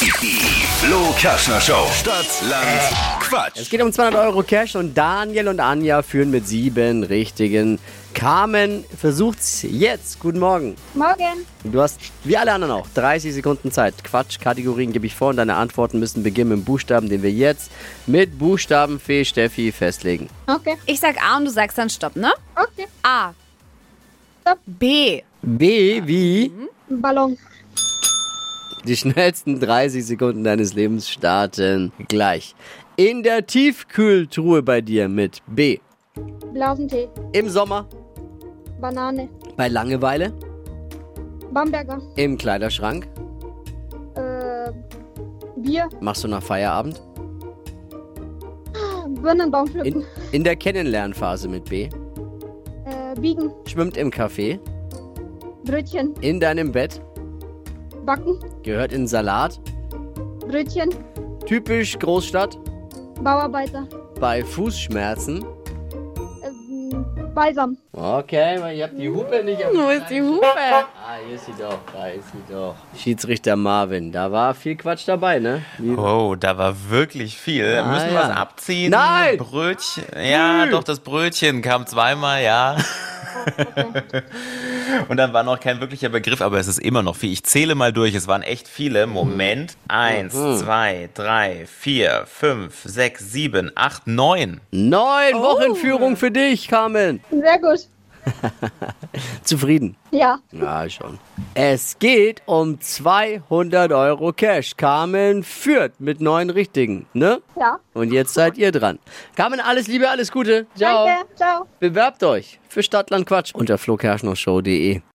Die Flo Kaschner Show. Stadt, Land, Quatsch. Es geht um 200 Euro Cash und Daniel und Anja führen mit sieben richtigen. Carmen versucht's jetzt. Guten Morgen. Morgen. Du hast, wie alle anderen auch, 30 Sekunden Zeit. Quatsch-Kategorien gebe ich vor und deine Antworten müssen beginnen mit Buchstaben, den wir jetzt mit Buchstabenfee Steffi festlegen. Okay. Ich sag A und du sagst dann Stopp, ne? Okay. A. Stopp. B. B wie Ballon. Die schnellsten 30 Sekunden deines Lebens starten gleich. In der Tiefkühltruhe bei dir mit B. Blausentee. Im Sommer, Banane. bei Langeweile, Bamberger. im Kleiderschrank, Äh, Bier. machst du nach Feierabend. Birnenbaum pflücken. In, in der Kennenlernphase mit B. Äh, biegen. Schwimmt im Café, Brötchen. in deinem Bett, Backen. gehört in Salat, Brötchen. typisch Großstadt, Bauarbeiter. bei Fußschmerzen. Ähm, Balsam. Okay, ihr habt die Hupe nicht Wo ist die Hupe? Ah, hier ist sie doch, da ist sie doch. Schiedsrichter Marvin, da war viel Quatsch dabei, ne? Wie- Oh, da war wirklich viel. Ah, Müssen wir ja. was abziehen? Nein! Brötchen. Ja, doch, das Brötchen kam zweimal, ja. Und dann war noch kein wirklicher Begriff, aber es ist immer noch viel. Ich zähle mal durch, es waren echt viele. Moment. Eins, zwei, drei, vier, fünf, sechs, sieben, acht, neun. Neun Wochenführung für dich, Carmen. Sehr gut. Zufrieden? Ja. Ja, schon. Es geht um 200 Euro Cash. Carmen führt mit neun Richtigen, ne? Ja. Und jetzt seid ihr dran. Carmen, alles Liebe, alles Gute. Ciao. Danke. Ciao. Bewerbt euch für Stadtland Quatsch unter flokerschnershow.de.